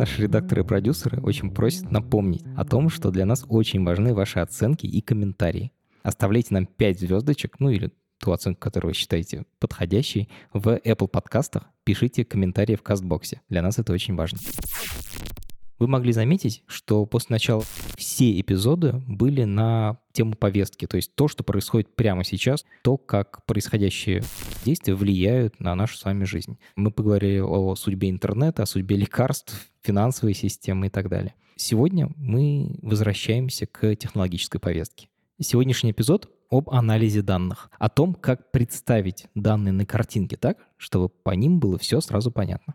Наши редакторы и продюсеры очень просят напомнить о том, что для нас очень важны ваши оценки и комментарии. Оставляйте нам 5 звездочек, ну или ту оценку, которую вы считаете подходящей, в Apple подкастах. Пишите комментарии в кастбоксе. Для нас это очень важно. Вы могли заметить, что после начала все эпизоды были на тему повестки, то есть то, что происходит прямо сейчас, то, как происходящие действия влияют на нашу с вами жизнь. Мы поговорили о судьбе интернета, о судьбе лекарств, финансовой системы и так далее. Сегодня мы возвращаемся к технологической повестке. Сегодняшний эпизод об анализе данных, о том, как представить данные на картинке так, чтобы по ним было все сразу понятно.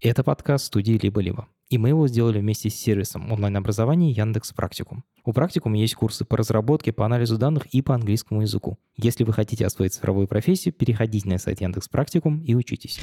Это подкаст студии «Либо-либо». И мы его сделали вместе с сервисом онлайн-образования Яндекс Практикум. У Практикума есть курсы по разработке, по анализу данных и по английскому языку. Если вы хотите освоить цифровую профессию, переходите на сайт Яндекс Практикум и учитесь.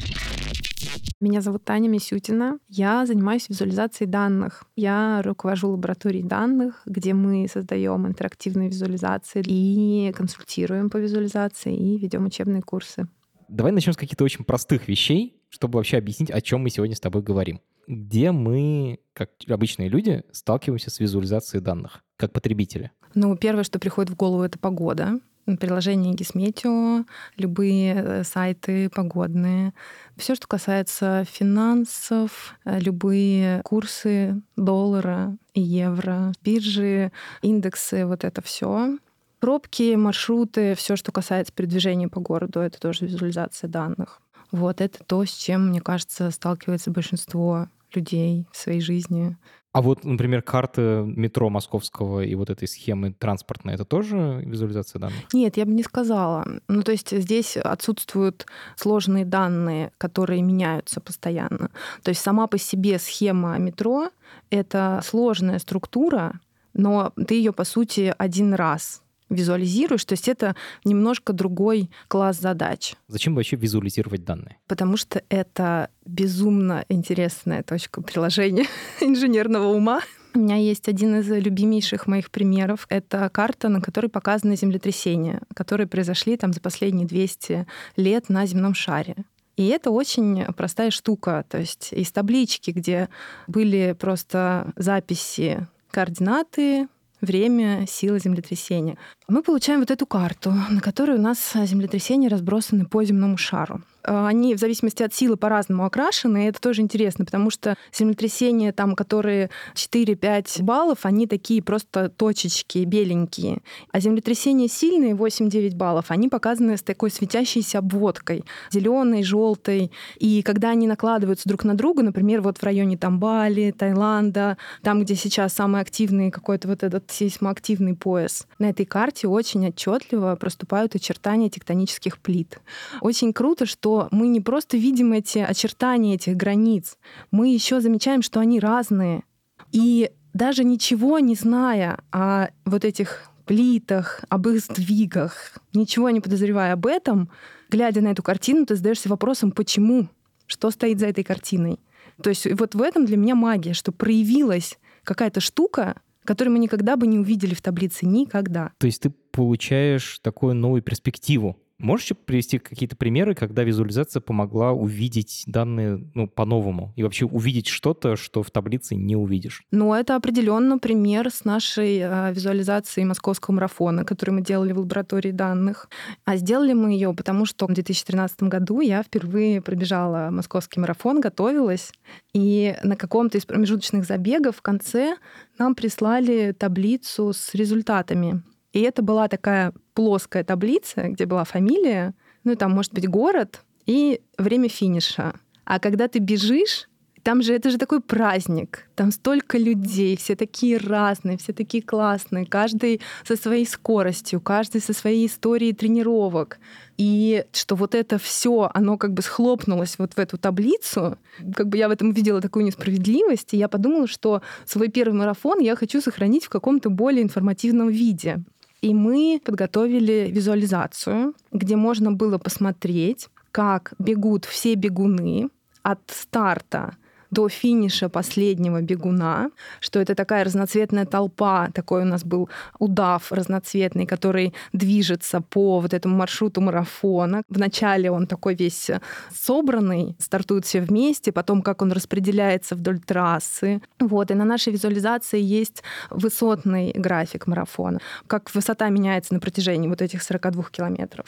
Меня зовут Таня Мисютина. Я занимаюсь визуализацией данных. Я руковожу лабораторией данных, где мы создаем интерактивные визуализации и консультируем по визуализации и ведем учебные курсы. Давай начнем с каких-то очень простых вещей, чтобы вообще объяснить, о чем мы сегодня с тобой говорим где мы, как обычные люди, сталкиваемся с визуализацией данных, как потребители? Ну, первое, что приходит в голову, это погода. Приложение Гисметео, любые э, сайты погодные. Все, что касается финансов, э, любые курсы доллара евро, биржи, индексы, вот это все. Пробки, маршруты, все, что касается передвижения по городу, это тоже визуализация данных. Вот это то, с чем, мне кажется, сталкивается большинство людей в своей жизни. А вот, например, карта метро московского и вот этой схемы транспортной, это тоже визуализация данных? Нет, я бы не сказала. Ну, то есть здесь отсутствуют сложные данные, которые меняются постоянно. То есть сама по себе схема метро — это сложная структура, но ты ее, по сути, один раз визуализируешь. То есть это немножко другой класс задач. Зачем вообще визуализировать данные? Потому что это безумно интересная точка приложения инженерного ума. У меня есть один из любимейших моих примеров. Это карта, на которой показаны землетрясения, которые произошли там за последние 200 лет на земном шаре. И это очень простая штука. То есть из таблички, где были просто записи координаты, время, сила землетрясения. Мы получаем вот эту карту, на которой у нас землетрясения разбросаны по земному шару. Э, они в зависимости от силы по-разному окрашены, и это тоже интересно, потому что землетрясения, там, которые 4-5 баллов, они такие просто точечки, беленькие. А землетрясения сильные, 8-9 баллов, они показаны с такой светящейся обводкой, зеленой, желтой. И когда они накладываются друг на друга, например, вот в районе Тамбали, Таиланда, там, где сейчас самый активный какой-то вот этот сейсмоактивный пояс, на этой карте очень отчетливо проступают очертания тектонических плит. Очень круто, что мы не просто видим эти очертания этих границ, мы еще замечаем, что они разные. И даже ничего не зная о вот этих плитах, об их сдвигах, ничего не подозревая об этом, глядя на эту картину, ты задаешься вопросом, почему, что стоит за этой картиной. То есть вот в этом для меня магия, что проявилась какая-то штука, которую мы никогда бы не увидели в таблице, никогда. То есть ты получаешь такую новую перспективу Можете привести какие-то примеры, когда визуализация помогла увидеть данные ну, по-новому и вообще увидеть что-то, что в таблице не увидишь? Ну, это определенно пример с нашей э, визуализацией московского марафона, который мы делали в лаборатории данных. А сделали мы ее, потому что в 2013 году я впервые пробежала московский марафон, готовилась, и на каком-то из промежуточных забегов в конце нам прислали таблицу с результатами. И это была такая плоская таблица, где была фамилия, ну и там может быть город и время финиша. А когда ты бежишь, там же это же такой праздник. Там столько людей, все такие разные, все такие классные, каждый со своей скоростью, каждый со своей историей тренировок. И что вот это все, оно как бы схлопнулось вот в эту таблицу, как бы я в этом видела такую несправедливость, и я подумала, что свой первый марафон я хочу сохранить в каком-то более информативном виде. И мы подготовили визуализацию, где можно было посмотреть, как бегут все бегуны от старта до финиша последнего бегуна, что это такая разноцветная толпа, такой у нас был удав разноцветный, который движется по вот этому маршруту марафона. Вначале он такой весь собранный, стартуют все вместе, потом как он распределяется вдоль трассы. Вот, и на нашей визуализации есть высотный график марафона, как высота меняется на протяжении вот этих 42 километров.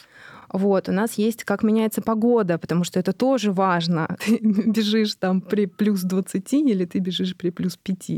Вот, у нас есть, как меняется погода, потому что это тоже важно. Ты бежишь там при плюс 20 или ты бежишь при плюс 5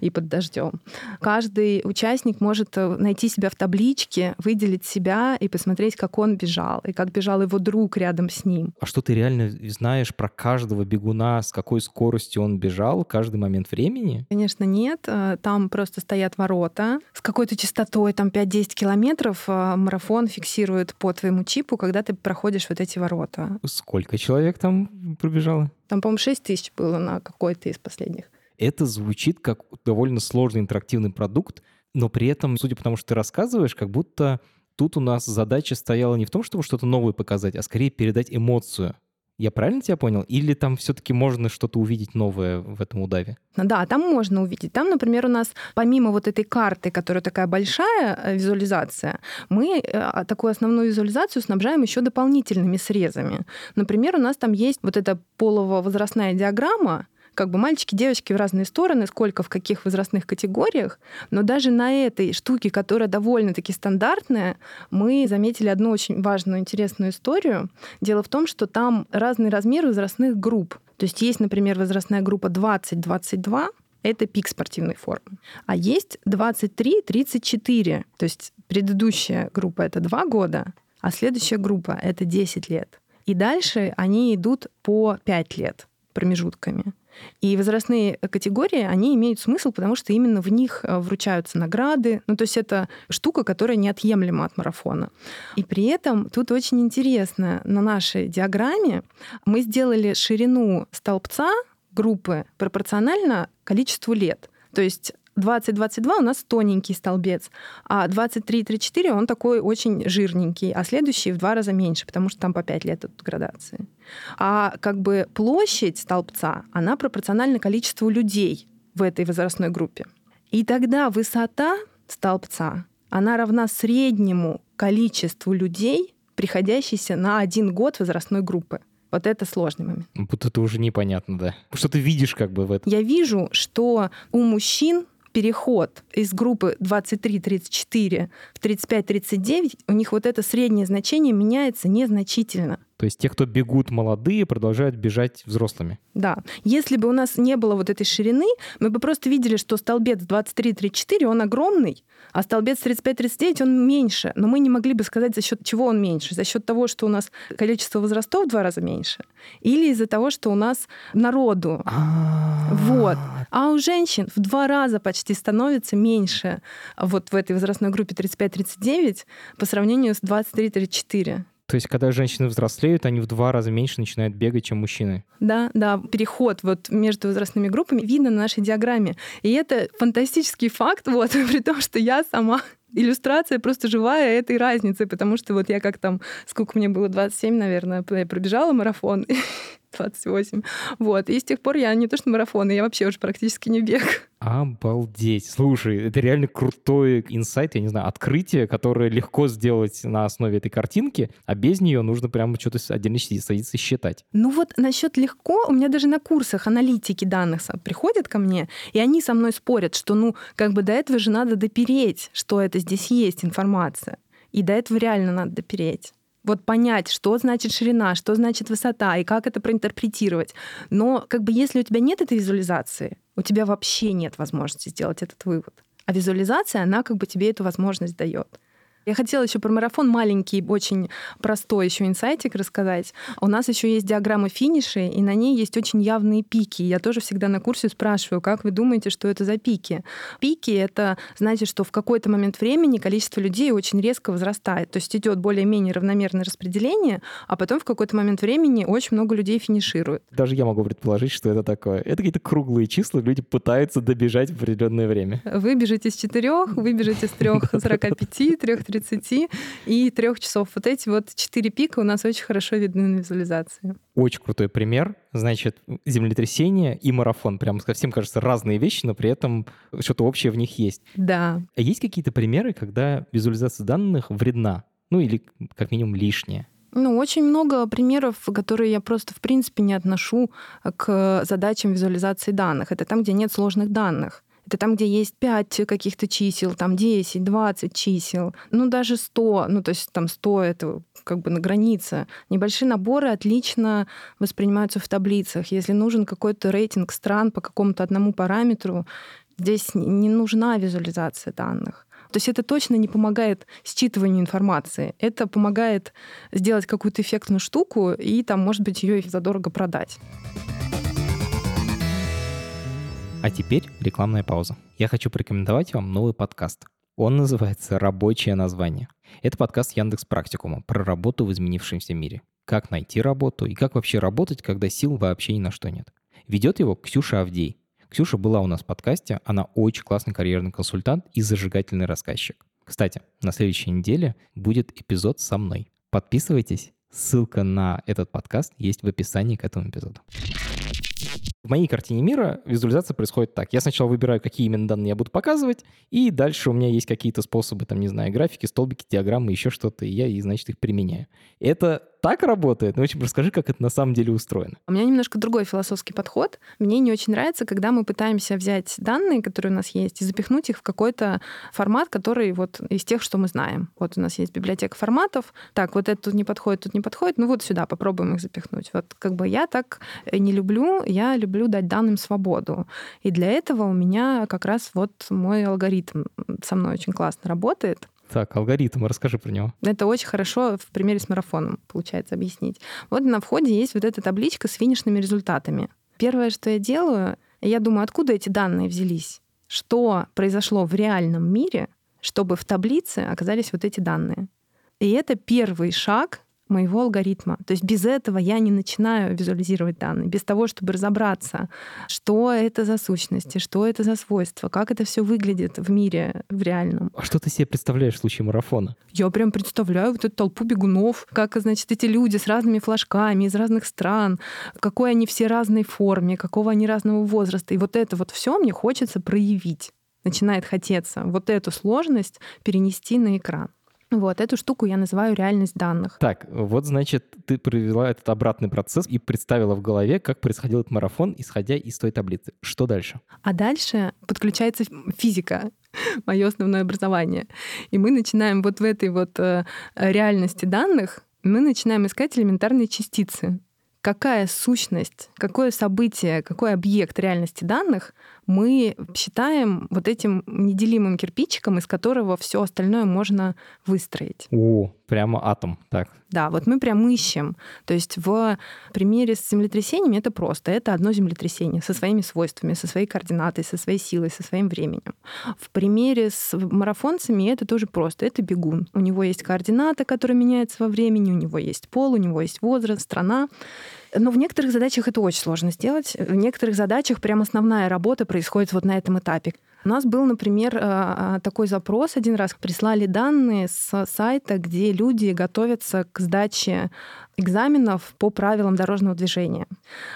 и под дождем. Каждый участник может э, найти себя в табличке, выделить себя и посмотреть, как он бежал, и как бежал его друг рядом с ним. А что ты реально знаешь про каждого бегуна, с какой скоростью он бежал, каждый момент времени? Конечно, нет. Э, там просто стоят ворота с какой-то частотой, там 5-10 километров. Э, марафон фиксирует по твоему чипу, когда ты проходишь вот эти ворота. Сколько человек там пробежало? Там, по-моему, 6 тысяч было на какой-то из последних. Это звучит как довольно сложный интерактивный продукт, но при этом, судя по тому, что ты рассказываешь, как будто тут у нас задача стояла не в том, чтобы что-то новое показать, а скорее передать эмоцию. Я правильно тебя понял? Или там все-таки можно что-то увидеть новое в этом удаве? Да, там можно увидеть. Там, например, у нас помимо вот этой карты, которая такая большая э, визуализация, мы э, такую основную визуализацию снабжаем еще дополнительными срезами. Например, у нас там есть вот эта полово-возрастная диаграмма, как бы мальчики, девочки в разные стороны, сколько в каких возрастных категориях, но даже на этой штуке, которая довольно-таки стандартная, мы заметили одну очень важную, интересную историю. Дело в том, что там разный размер возрастных групп. То есть есть, например, возрастная группа 20-22, это пик спортивной формы. А есть 23-34, то есть предыдущая группа это 2 года, а следующая группа это 10 лет. И дальше они идут по 5 лет промежутками. И возрастные категории, они имеют смысл, потому что именно в них э, вручаются награды. Ну, то есть это штука, которая неотъемлема от марафона. И при этом тут очень интересно, на нашей диаграмме мы сделали ширину столбца группы пропорционально количеству лет. То есть 2022 у нас тоненький столбец, а 23-34 он такой очень жирненький, а следующий в два раза меньше, потому что там по 5 лет от градации. А как бы площадь столбца, она пропорциональна количеству людей в этой возрастной группе. И тогда высота столбца, она равна среднему количеству людей, приходящейся на один год возрастной группы. Вот это сложный момент. Вот это уже непонятно, да. Что ты видишь как бы в этом? Я вижу, что у мужчин переход из группы 23-34 в 35-39, у них вот это среднее значение меняется незначительно. То есть те, кто бегут молодые, продолжают бежать взрослыми. Да. Если бы у нас не было вот этой ширины, мы бы просто видели, что столбец 23-34, он огромный, а столбец 35-39, он меньше. Но мы не могли бы сказать, за счет чего он меньше. За счет того, что у нас количество возрастов в два раза меньше. Или из-за того, что у нас народу. А. Вот. А у женщин в два раза почти становится меньше вот в этой возрастной группе 35-39 по сравнению с 23-34. То есть, когда женщины взрослеют, они в два раза меньше начинают бегать, чем мужчины. Да, да, переход вот между возрастными группами видно на нашей диаграмме. И это фантастический факт, вот, при том, что я сама иллюстрация просто живая этой разницы, потому что вот я как там, сколько мне было, 27, наверное, я пробежала марафон, 28. Вот. И с тех пор я не то что марафон, я вообще уже практически не бег. Обалдеть. Слушай, это реально крутой инсайт, я не знаю, открытие, которое легко сделать на основе этой картинки, а без нее нужно прямо что-то отдельно садиться и считать. Ну вот насчет легко, у меня даже на курсах аналитики данных приходят ко мне, и они со мной спорят, что ну как бы до этого же надо допереть, что это здесь есть информация. И до этого реально надо допереть вот понять, что значит ширина, что значит высота и как это проинтерпретировать. Но как бы если у тебя нет этой визуализации, у тебя вообще нет возможности сделать этот вывод. А визуализация, она как бы тебе эту возможность дает. Я хотела еще про марафон маленький, очень простой еще инсайтик рассказать. У нас еще есть диаграмма финишей, и на ней есть очень явные пики. Я тоже всегда на курсе спрашиваю, как вы думаете, что это за пики? Пики — это значит, что в какой-то момент времени количество людей очень резко возрастает. То есть идет более-менее равномерное распределение, а потом в какой-то момент времени очень много людей финишируют. Даже я могу предположить, что это такое. Это какие-то круглые числа, люди пытаются добежать в определенное время. Вы бежите с четырех, вы бежите с трех сорока пяти, трех и трех часов. Вот эти вот четыре пика у нас очень хорошо видны на визуализации. Очень крутой пример. Значит, землетрясение и марафон. Прям совсем, кажется, разные вещи, но при этом что-то общее в них есть. Да. А есть какие-то примеры, когда визуализация данных вредна? Ну или как минимум лишняя? Ну, очень много примеров, которые я просто, в принципе, не отношу к задачам визуализации данных. Это там, где нет сложных данных. Это там, где есть 5 каких-то чисел, там 10, 20 чисел, ну даже 100, ну то есть там 100 это как бы на границе. Небольшие наборы отлично воспринимаются в таблицах. Если нужен какой-то рейтинг стран по какому-то одному параметру, здесь не нужна визуализация данных. То есть это точно не помогает считыванию информации. Это помогает сделать какую-то эффектную штуку и там, может быть, ее задорого продать. А теперь рекламная пауза. Я хочу порекомендовать вам новый подкаст. Он называется «Рабочее название». Это подкаст Яндекс Практикума про работу в изменившемся мире. Как найти работу и как вообще работать, когда сил вообще ни на что нет. Ведет его Ксюша Авдей. Ксюша была у нас в подкасте, она очень классный карьерный консультант и зажигательный рассказчик. Кстати, на следующей неделе будет эпизод со мной. Подписывайтесь, ссылка на этот подкаст есть в описании к этому эпизоду. В моей картине мира визуализация происходит так. Я сначала выбираю, какие именно данные я буду показывать, и дальше у меня есть какие-то способы, там, не знаю, графики, столбики, диаграммы, еще что-то, и я, и, значит, их применяю. Это так работает? Ну, очень расскажи, как это на самом деле устроено. У меня немножко другой философский подход. Мне не очень нравится, когда мы пытаемся взять данные, которые у нас есть, и запихнуть их в какой-то формат, который вот из тех, что мы знаем. Вот у нас есть библиотека форматов. Так, вот это тут не подходит, тут не подходит. Ну вот сюда попробуем их запихнуть. Вот как бы я так не люблю. Я люблю дать данным свободу. И для этого у меня как раз вот мой алгоритм со мной очень классно работает. Так, алгоритм, расскажи про него. Это очень хорошо в примере с марафоном получается объяснить. Вот на входе есть вот эта табличка с финишными результатами. Первое, что я делаю, я думаю, откуда эти данные взялись? Что произошло в реальном мире, чтобы в таблице оказались вот эти данные? И это первый шаг моего алгоритма. То есть без этого я не начинаю визуализировать данные, без того, чтобы разобраться, что это за сущности, что это за свойства, как это все выглядит в мире, в реальном. А что ты себе представляешь в случае марафона? Я прям представляю вот эту толпу бегунов, как, значит, эти люди с разными флажками из разных стран, какой они все разной форме, какого они разного возраста. И вот это вот все мне хочется проявить начинает хотеться вот эту сложность перенести на экран. Вот эту штуку я называю реальность данных. Так, вот значит, ты провела этот обратный процесс и представила в голове, как происходил этот марафон, исходя из той таблицы. Что дальше? А дальше подключается физика, мое основное образование. И мы начинаем вот в этой вот э, реальности данных, мы начинаем искать элементарные частицы какая сущность, какое событие, какой объект реальности данных мы считаем вот этим неделимым кирпичиком, из которого все остальное можно выстроить. О, прямо атом, так. Да, вот мы прям ищем. То есть в примере с землетрясениями это просто. Это одно землетрясение со своими свойствами, со своей координатой, со своей силой, со своим временем. В примере с марафонцами это тоже просто. Это бегун. У него есть координата, которая меняется во времени, у него есть пол, у него есть возраст, страна. Но в некоторых задачах это очень сложно сделать. В некоторых задачах прям основная работа происходит вот на этом этапе. У нас был, например, э, такой запрос один раз. Прислали данные с сайта, где люди готовятся к сдаче экзаменов по правилам дорожного движения.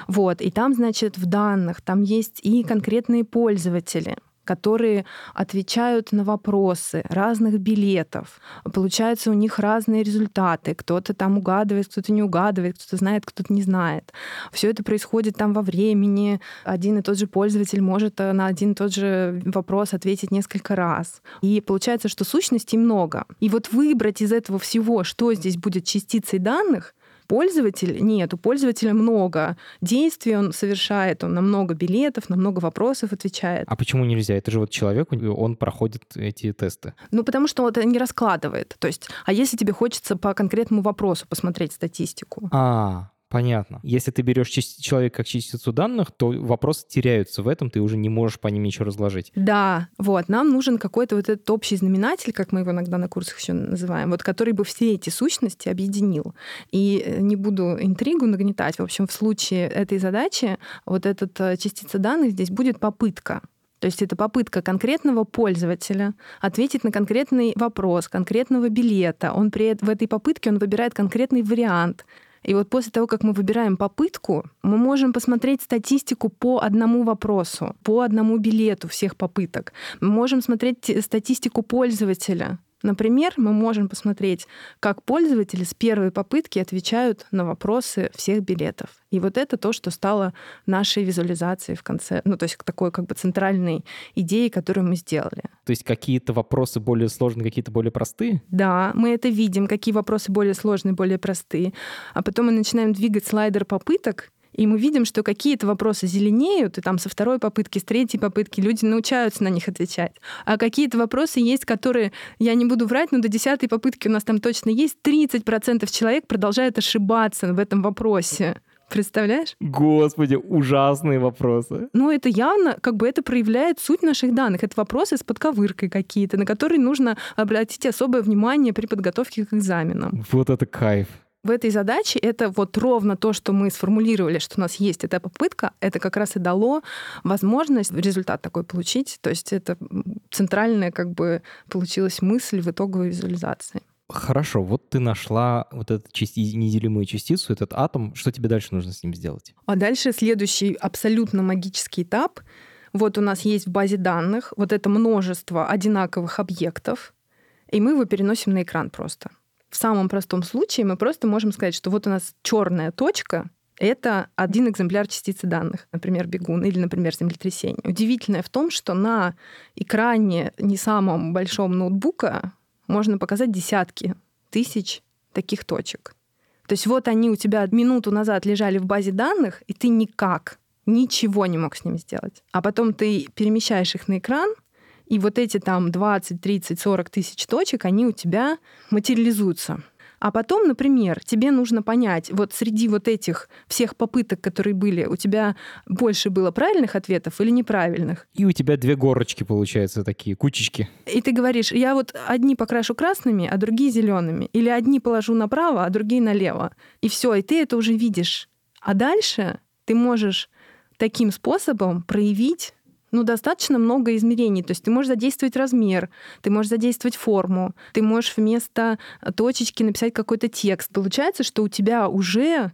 Вот. И там, значит, в данных там есть и конкретные пользователи — которые отвечают на вопросы разных билетов. Получаются у них разные результаты. Кто-то там угадывает, кто-то не угадывает, кто-то знает, кто-то не знает. Все это происходит там во времени. Один и тот же пользователь может э, на один и тот же вопрос ответить несколько раз. И получается, что сущностей много. И вот выбрать из этого всего, что здесь будет частицей данных, Пользователь, нет, у пользователя много действий он совершает, он на много билетов, на много вопросов отвечает. А почему нельзя? Это же вот человек, он проходит эти тесты. Ну, потому что он это не раскладывает. То есть, а если тебе хочется по конкретному вопросу посмотреть статистику? А, Понятно. Если ты берешь человека как частицу данных, то вопросы теряются в этом, ты уже не можешь по ним ничего разложить. Да, вот. Нам нужен какой-то вот этот общий знаменатель, как мы его иногда на курсах еще называем, вот который бы все эти сущности объединил. И э, не буду интригу нагнетать. В общем, в случае этой задачи вот эта э, частица данных здесь будет попытка. То есть это попытка конкретного пользователя ответить на конкретный вопрос, конкретного билета. Он при, в этой попытке он выбирает конкретный вариант, и вот после того, как мы выбираем попытку, мы можем посмотреть статистику по одному вопросу, по одному билету всех попыток. Мы можем смотреть статистику пользователя. Например, мы можем посмотреть, как пользователи с первой попытки отвечают на вопросы всех билетов. И вот это то, что стало нашей визуализацией в конце, ну то есть такой как бы центральной идеей, которую мы сделали. То есть какие-то вопросы более сложные, какие-то более простые? Да, мы это видим, какие вопросы более сложные, более простые. А потом мы начинаем двигать слайдер попыток, и мы видим, что какие-то вопросы зеленеют, и там со второй попытки, с третьей попытки люди научаются на них отвечать. А какие-то вопросы есть, которые, я не буду врать, но до десятой попытки у нас там точно есть, 30% человек продолжает ошибаться в этом вопросе. Представляешь? Господи, ужасные вопросы. Ну, это явно, как бы это проявляет суть наших данных. Это вопросы с подковыркой какие-то, на которые нужно обратить особое внимание при подготовке к экзаменам. Вот это кайф в этой задаче это вот ровно то, что мы сформулировали, что у нас есть эта попытка, это как раз и дало возможность результат такой получить. То есть это центральная как бы получилась мысль в итоговой визуализации. Хорошо, вот ты нашла вот эту части, неделимую частицу, этот атом. Что тебе дальше нужно с ним сделать? А дальше следующий абсолютно магический этап. Вот у нас есть в базе данных вот это множество одинаковых объектов, и мы его переносим на экран просто. В самом простом случае мы просто можем сказать, что вот у нас черная точка, это один экземпляр частицы данных, например, бегун или, например, землетрясение. Удивительное в том, что на экране не самом большом ноутбука можно показать десятки тысяч таких точек. То есть вот они у тебя минуту назад лежали в базе данных, и ты никак, ничего не мог с ними сделать. А потом ты перемещаешь их на экран, и вот эти там 20, 30, 40 тысяч точек, они у тебя материализуются. А потом, например, тебе нужно понять, вот среди вот этих всех попыток, которые были, у тебя больше было правильных ответов или неправильных. И у тебя две горочки, получаются, такие кучечки. И ты говоришь, я вот одни покрашу красными, а другие зелеными. Или одни положу направо, а другие налево. И все, и ты это уже видишь. А дальше ты можешь таким способом проявить ну, достаточно много измерений. То есть ты можешь задействовать размер, ты можешь задействовать форму, ты можешь вместо точечки написать какой-то текст. Получается, что у тебя уже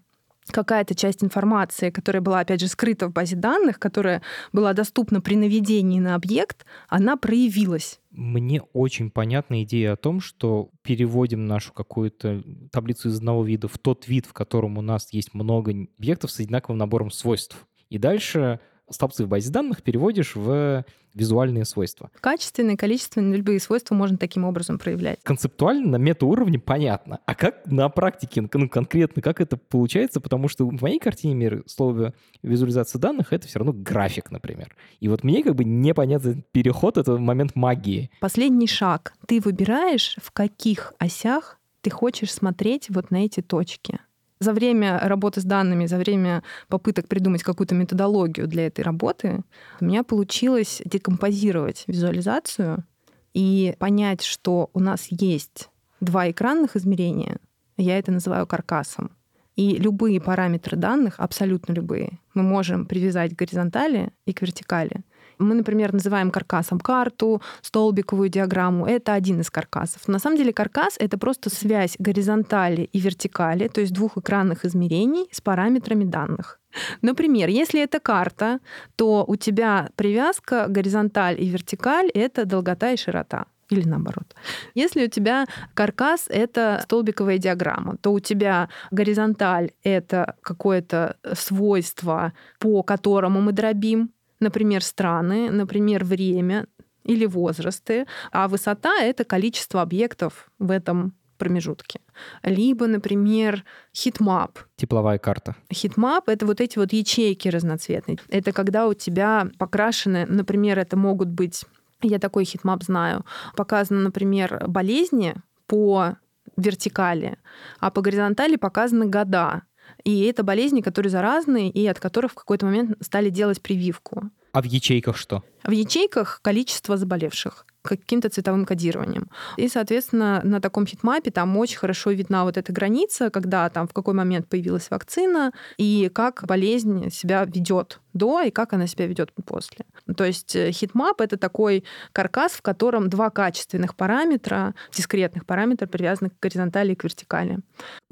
какая-то часть информации, которая была, опять же, скрыта в базе данных, которая была доступна при наведении на объект, она проявилась. Мне очень понятна идея о том, что переводим нашу какую-то таблицу из одного вида в тот вид, в котором у нас есть много объектов с одинаковым набором свойств. И дальше столбцы в базе данных переводишь в визуальные свойства. Качественные, количественные, любые свойства можно таким образом проявлять. Концептуально на метауровне понятно. А как на практике, ну, конкретно, как это получается? Потому что в моей картине мира слово визуализация данных — это все равно график, например. И вот мне как бы непонятен переход — это момент магии. Последний шаг. Ты выбираешь, в каких осях ты хочешь смотреть вот на эти точки. За время работы с данными, за время попыток придумать какую-то методологию для этой работы, у меня получилось декомпозировать визуализацию и понять, что у нас есть два экранных измерения, я это называю каркасом. И любые параметры данных, абсолютно любые, мы можем привязать к горизонтали и к вертикали. Мы, например, называем каркасом карту, столбиковую диаграмму. Это один из каркасов. На самом деле каркас — это просто связь горизонтали и вертикали, то есть двух экранных измерений с параметрами данных. Например, если это карта, то у тебя привязка горизонталь и вертикаль — это долгота и широта или наоборот. Если у тебя каркас — это столбиковая диаграмма, то у тебя горизонталь — это какое-то свойство, по которому мы дробим, например, страны, например, время или возрасты, а высота — это количество объектов в этом промежутке. Либо, например, heatmap. Тепловая карта. Heatmap — это вот эти вот ячейки разноцветные. Это когда у тебя покрашены, например, это могут быть я такой heatmap знаю. Показано, например, болезни по вертикали, а по горизонтали показаны года. И это болезни, которые заразные, и от которых в какой-то момент стали делать прививку. А в ячейках что? В ячейках количество заболевших каким-то цветовым кодированием. И, соответственно, на таком хитмапе там очень хорошо видна вот эта граница, когда там в какой момент появилась вакцина и как болезнь себя ведет до и как она себя ведет после. То есть э, heatmap это такой каркас, в котором два качественных параметра, дискретных параметра привязаны к горизонтали и к вертикали.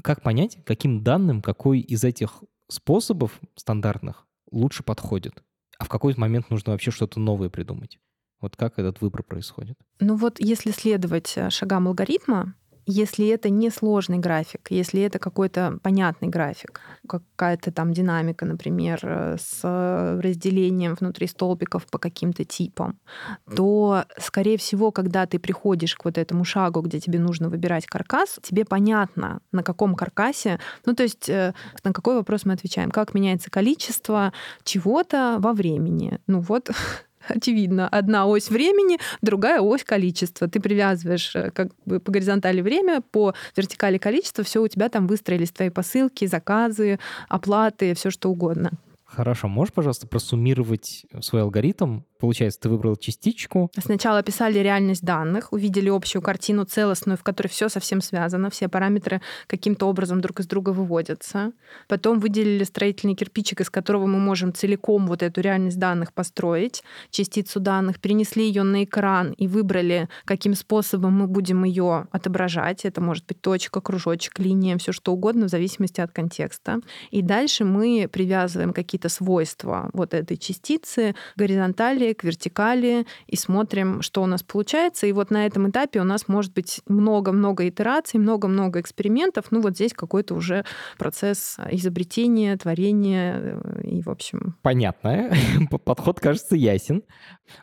Как понять, каким данным какой из этих способов стандартных лучше подходит? А в какой момент нужно вообще что-то новое придумать? Вот как этот выбор происходит? Ну вот если следовать э, шагам алгоритма, если это не сложный график, если это какой-то понятный график, какая-то там динамика, например, э, с разделением внутри столбиков по каким-то типам, то, скорее всего, когда ты приходишь к вот этому шагу, где тебе нужно выбирать каркас, тебе понятно, на каком каркасе, ну то есть э, на какой вопрос мы отвечаем, как меняется количество чего-то во времени. Ну вот очевидно, одна ось времени, другая ось количества. Ты привязываешь э, как бы по горизонтали время, по вертикали количество, все у тебя там выстроились твои посылки, заказы, оплаты, все что угодно. Хорошо, можешь, пожалуйста, просуммировать свой алгоритм Получается, ты выбрал частичку. Сначала описали реальность данных, увидели общую картину целостную, в которой все совсем связано, все параметры каким-то образом друг из друга выводятся. Потом выделили строительный кирпичик, из которого мы можем целиком вот эту реальность данных построить, частицу данных, перенесли ее на экран и выбрали, каким способом мы будем ее отображать. Это может быть точка, кружочек, линия, все что угодно в зависимости от контекста. И дальше мы привязываем какие-то свойства вот этой частицы горизонтали горизонтали, к вертикали и смотрим, что у нас получается. И вот на этом этапе у нас может быть много-много итераций, много-много экспериментов. Ну вот здесь какой-то уже процесс изобретения, творения э, и, в общем... Понятно. Подход, кажется, ясен.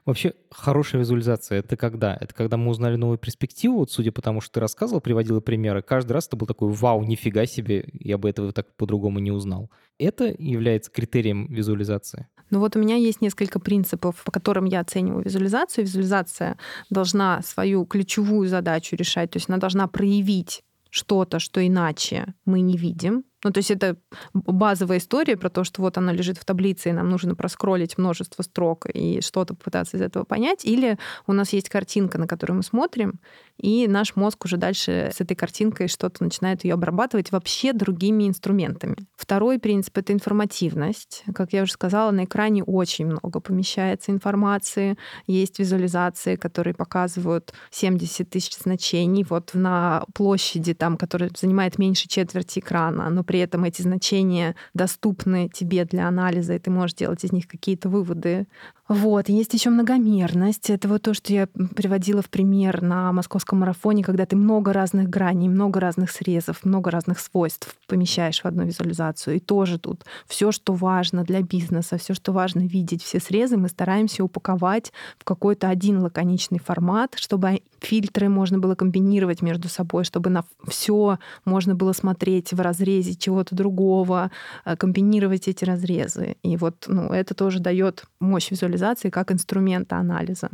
Вообще, хорошая визуализация — это когда? Это когда мы узнали новую перспективу, вот судя по тому, что ты рассказывал, приводила примеры, каждый раз это был такой «Вау, нифига себе, я бы этого так по-другому не узнал». Это является критерием визуализации? Ну вот у меня есть несколько принципов, по которым я оцениваю визуализацию. Визуализация должна свою ключевую задачу решать, то есть она должна проявить что-то, что иначе мы не видим. Ну, то есть это базовая история про то, что вот она лежит в таблице, и нам нужно проскролить множество строк и что-то попытаться из этого понять. Или у нас есть картинка, на которую мы смотрим, и наш мозг уже дальше с этой картинкой что-то начинает ее обрабатывать вообще другими инструментами. Второй принцип — это информативность. Как я уже сказала, на экране очень много помещается информации. Есть визуализации, которые показывают 70 тысяч значений. Вот на площади, там, которая занимает меньше четверти экрана, но при этом эти значения доступны тебе для анализа, и ты можешь делать из них какие-то выводы. Вот, есть еще многомерность. Это вот то, что я приводила в пример на московском марафоне, когда ты много разных граней, много разных срезов, много разных свойств помещаешь в одну визуализацию. И тоже тут все, что важно для бизнеса, все, что важно видеть, все срезы мы стараемся упаковать в какой-то один лаконичный формат, чтобы фильтры можно было комбинировать между собой, чтобы на все можно было смотреть в разрезе чего-то другого, э, комбинировать эти разрезы. И вот ну, это тоже дает мощь визуализации визуализации как инструмента анализа.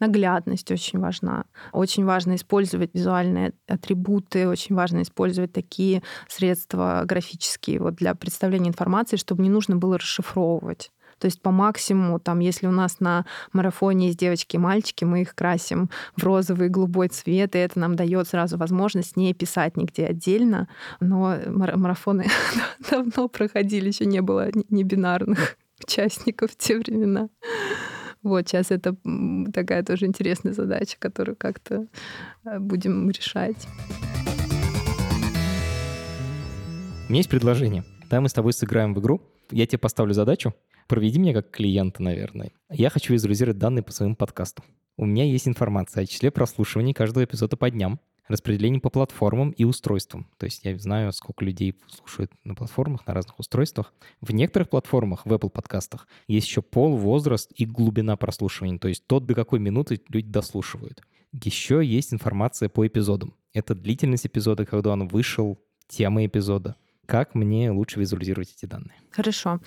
Наглядность очень важна. Очень важно использовать визуальные атрибуты, очень важно использовать такие средства графические вот для представления информации, чтобы не нужно было расшифровывать. То есть по максимуму, там, если у нас на марафоне есть девочки и мальчики, мы их красим в розовый голубой цвет, и это нам дает сразу возможность не писать нигде отдельно. Но марафоны давно проходили, еще не было не бинарных участников в те времена. Вот, сейчас это такая тоже интересная задача, которую как-то э, будем решать. У меня есть предложение. Давай мы с тобой сыграем в игру. Я тебе поставлю задачу. Проведи меня как клиента, наверное. Я хочу визуализировать данные по своему подкасту. У меня есть информация о числе прослушиваний каждого эпизода по дням, распределение по платформам и устройствам. То есть я знаю, сколько людей слушают на платформах, на разных устройствах. В некоторых платформах, в Apple подкастах, есть еще пол, возраст и глубина прослушивания. То есть тот, до какой минуты люди дослушивают. Еще есть информация по эпизодам. Это длительность эпизода, когда он вышел, тема эпизода — как мне лучше визуализировать эти данные? Хорошо.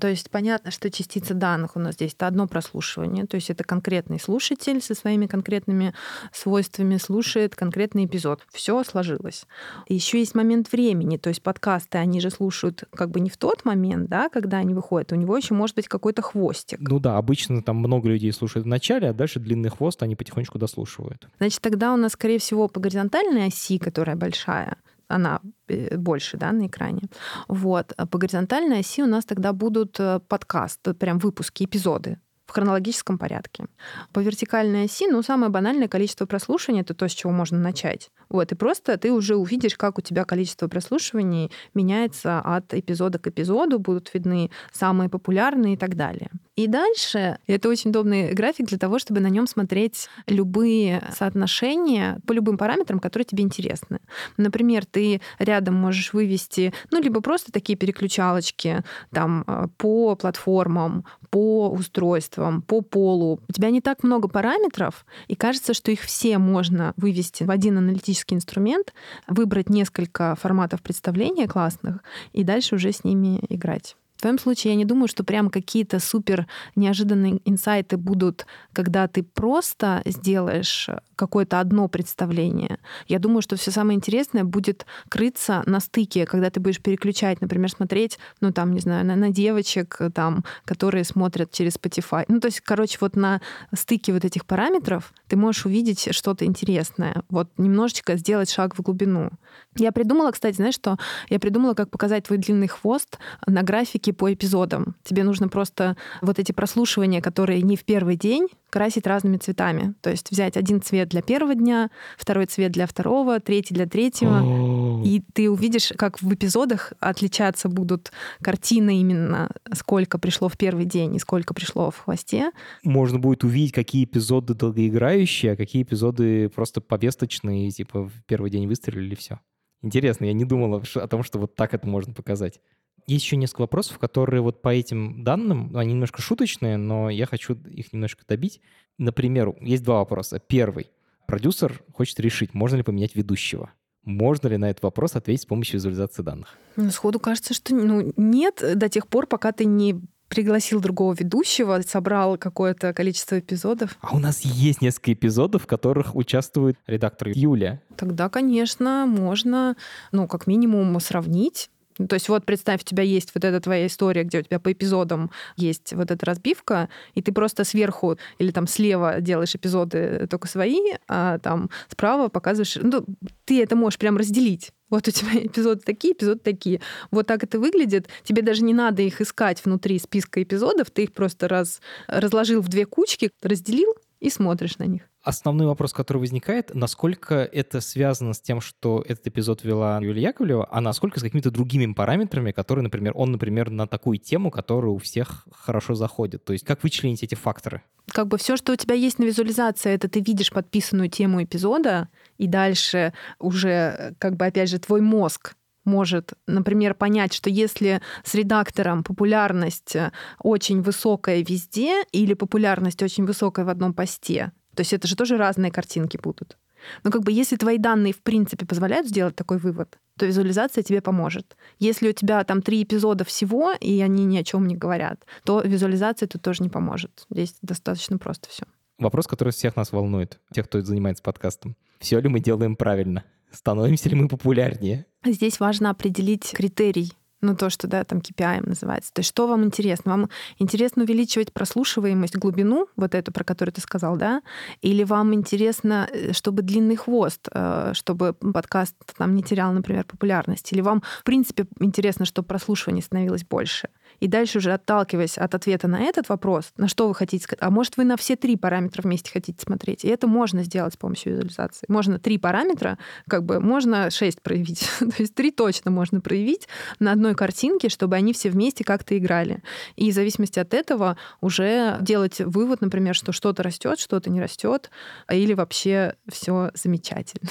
То есть понятно, что частица данных у нас здесь это одно прослушивание, то есть это конкретный слушатель со своими конкретными свойствами слушает конкретный эпизод. Все сложилось. Еще есть момент времени, то есть подкасты, они же слушают как бы не в тот момент, да, когда они выходят, у него еще может быть какой-то хвостик. Ну да, обычно там много людей слушают в начале, а дальше длинный хвост они потихонечку дослушивают. Значит, тогда у нас, скорее всего, по горизонтальной оси, которая большая, она э, больше да, на экране. Вот. А по горизонтальной оси у нас тогда будут э, подкасты, прям выпуски, эпизоды в хронологическом порядке. По вертикальной оси, ну, самое банальное количество прослушиваний — это то, с чего можно начать. Вот, и просто ты уже увидишь, как у тебя количество прослушиваний меняется от эпизода к эпизоду, будут видны самые популярные и так далее. И дальше это очень удобный график для того, чтобы на нем смотреть любые соотношения по любым параметрам, которые тебе интересны. Например, ты рядом можешь вывести, ну, либо просто такие переключалочки там э, по платформам, по устройствам, по полу. У тебя не так много параметров, и кажется, что их все можно вывести в один аналитический инструмент, выбрать несколько форматов представления классных и дальше уже с ними играть. В твоем случае я не думаю, что прям какие-то супер неожиданные инсайты будут, когда ты просто сделаешь какое-то одно представление. Я думаю, что все самое интересное будет крыться на стыке, когда ты будешь переключать, например, смотреть, ну там, не знаю, на, на девочек, там, которые смотрят через Spotify. Ну, то есть, короче, вот на стыке вот этих параметров ты можешь увидеть что-то интересное. Вот немножечко сделать шаг в глубину. Я придумала, кстати, знаешь что? Я придумала, как показать твой длинный хвост на графике по эпизодам. Тебе нужно просто вот эти прослушивания, которые не в первый день, красить разными цветами. То есть взять один цвет для первого дня, второй цвет для второго, третий для третьего. И ты увидишь, как в эпизодах отличаться будут картины именно, сколько пришло в первый день и сколько пришло в хвосте. Можно будет увидеть, какие эпизоды долгоиграющие, а какие эпизоды просто повесточные, типа в первый день выстрелили, все. Интересно, я не думал о том, что вот так это можно показать. Есть еще несколько вопросов, которые вот по этим данным, они немножко шуточные, но я хочу их немножко добить. Например, есть два вопроса. Первый. Продюсер хочет решить, можно ли поменять ведущего. Можно ли на этот вопрос ответить с помощью визуализации данных? Ну, сходу кажется, что ну, нет до тех пор, пока ты не пригласил другого ведущего, собрал какое-то количество эпизодов. А у нас есть несколько эпизодов, в которых участвует редактор Юлия. Тогда, конечно, можно, ну, как минимум, сравнить то есть вот представь, у тебя есть вот эта твоя история, где у тебя по эпизодам есть вот эта разбивка, и ты просто сверху или там слева делаешь эпизоды только свои, а там справа показываешь... Ну, ты это можешь прям разделить. Вот у тебя эпизоды такие, эпизоды такие. Вот так это выглядит. Тебе даже не надо их искать внутри списка эпизодов. Ты их просто раз, разложил в две кучки, разделил и смотришь на них. Основной вопрос, который возникает, насколько это связано с тем, что этот эпизод вела Юлия Яковлева, а насколько с какими-то другими параметрами, которые, например, он, например, на такую тему, которая у всех хорошо заходит. То есть как вычленить эти факторы? Как бы все, что у тебя есть на визуализации, это ты видишь подписанную тему эпизода, и дальше уже, как бы, опять же, твой мозг может, например, понять, что если с редактором популярность очень высокая везде или популярность очень высокая в одном посте, то есть это же тоже разные картинки будут. Но как бы если твои данные в принципе позволяют сделать такой вывод, то визуализация тебе поможет. Если у тебя там три эпизода всего, и они ни о чем не говорят, то визуализация тут тоже не поможет. Здесь достаточно просто все. Вопрос, который всех нас волнует, тех, кто занимается подкастом. Все ли мы делаем правильно? Становимся ли мы популярнее? Здесь важно определить критерий ну, то, что, да, там KPI называется. То есть что вам интересно? Вам интересно увеличивать прослушиваемость, глубину, вот эту, про которую ты сказал, да? Или вам интересно, э, чтобы длинный хвост, э, чтобы подкаст там не терял, например, популярность? Или вам, в принципе, интересно, чтобы прослушивание становилось больше? И дальше уже отталкиваясь от ответа на этот вопрос, на что вы хотите сказать, а может вы на все три параметра вместе хотите смотреть. И это можно сделать с помощью визуализации. Можно три параметра, как бы можно шесть проявить. То есть три точно можно проявить на одной картинке, чтобы они все вместе как-то играли. И в зависимости от этого уже делать вывод, например, что что-то растет, что-то не растет, или вообще все замечательно.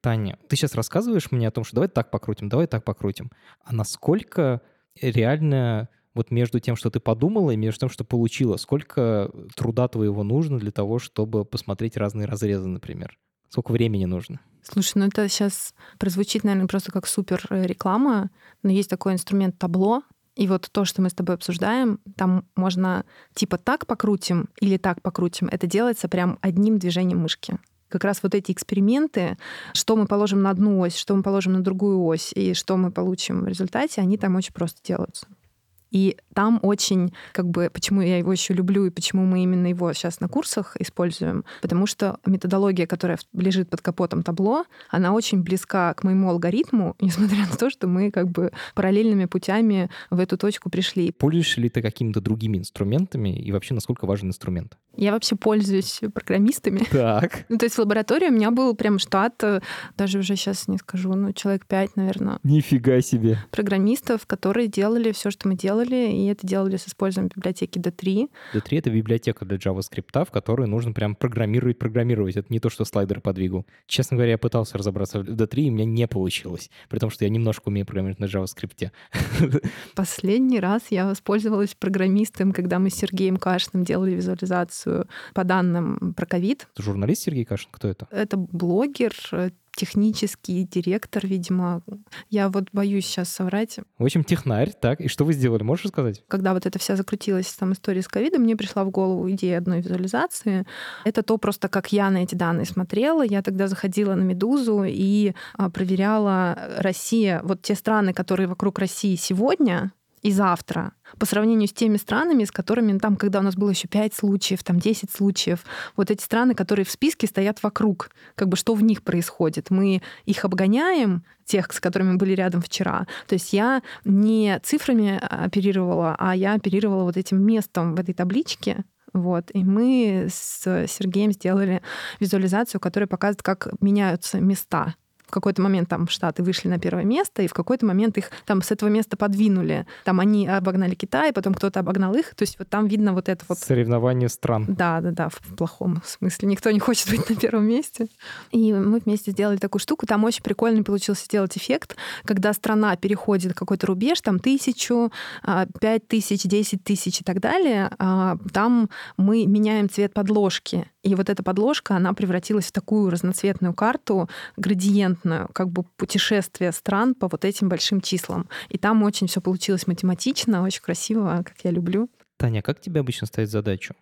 Таня, ты сейчас рассказываешь мне о том, что давай так покрутим, давай так покрутим. А насколько реально Вот между тем, что ты подумала, и между тем, что получила, сколько труда твоего нужно для того, чтобы посмотреть разные разрезы, например? Сколько времени нужно? Слушай, ну это сейчас прозвучит, наверное, просто как супер э, реклама, но есть такой инструмент табло, и вот то, что мы с тобой обсуждаем, там можно типа так покрутим или так покрутим. Это делается прям одним движением мышки как раз вот эти эксперименты, что мы положим на одну ось, что мы положим на другую ось, и что мы получим в результате, они там очень просто делаются. И там очень, как бы, почему я его еще люблю и почему мы именно его сейчас на курсах используем, потому что методология, которая лежит под капотом табло, она очень близка к моему алгоритму, несмотря на то, что мы как бы параллельными путями в эту точку пришли. Пользуешься ли ты какими-то другими инструментами и вообще насколько важен инструмент? Я вообще пользуюсь программистами. Так. Ну, то есть в лаборатории у меня был прям штат, э, даже уже сейчас не скажу, ну, человек пять, наверное. Нифига себе. Программистов, которые делали все, что мы делали, и это делали с использованием библиотеки D3. D3 — это библиотека для JavaScript, в которой нужно прям программировать, программировать. Это не то, что слайдер подвигал. Честно говоря, я пытался разобраться в D3, и у меня не получилось, при том, что я немножко умею программировать на JavaScript. Последний раз я воспользовалась программистом, когда мы с Сергеем Кашиным делали визуализацию по данным про ковид. Журналист Сергей Кашин, кто это? Это блогер, технический директор, видимо. Я вот боюсь сейчас соврать. В общем, технарь, так. И что вы сделали, можешь рассказать? Когда вот эта вся закрутилась там история с ковидом, мне пришла в голову идея одной визуализации. Это то просто, как я на эти данные смотрела. Я тогда заходила на «Медузу» и а, проверяла Россия, вот те страны, которые вокруг России сегодня, и завтра по сравнению с теми странами, с которыми там, когда у нас было еще 5 случаев, там 10 случаев, вот эти страны, которые в списке стоят вокруг, как бы что в них происходит. Мы их обгоняем, тех, с которыми были рядом вчера. То есть я не цифрами оперировала, а я оперировала вот этим местом в этой табличке, вот. И мы с Сергеем сделали визуализацию, которая показывает, как меняются места в какой-то момент там Штаты вышли на первое место, и в какой-то момент их там с этого места подвинули. Там они обогнали Китай, потом кто-то обогнал их. То есть вот там видно вот это вот... Соревнование стран. Да, да, да, в плохом смысле. Никто не хочет быть на первом месте. И мы вместе сделали такую штуку. Там очень прикольно получился сделать эффект, когда страна переходит какой-то рубеж, там тысячу, а, пять тысяч, десять тысяч и так далее. А, там мы меняем цвет подложки. И вот эта подложка, она превратилась в такую разноцветную карту, градиентную, как бы путешествие стран по вот этим большим числам. И там очень все получилось математично, очень красиво, как я люблю. Таня, как тебе обычно ставить задачу?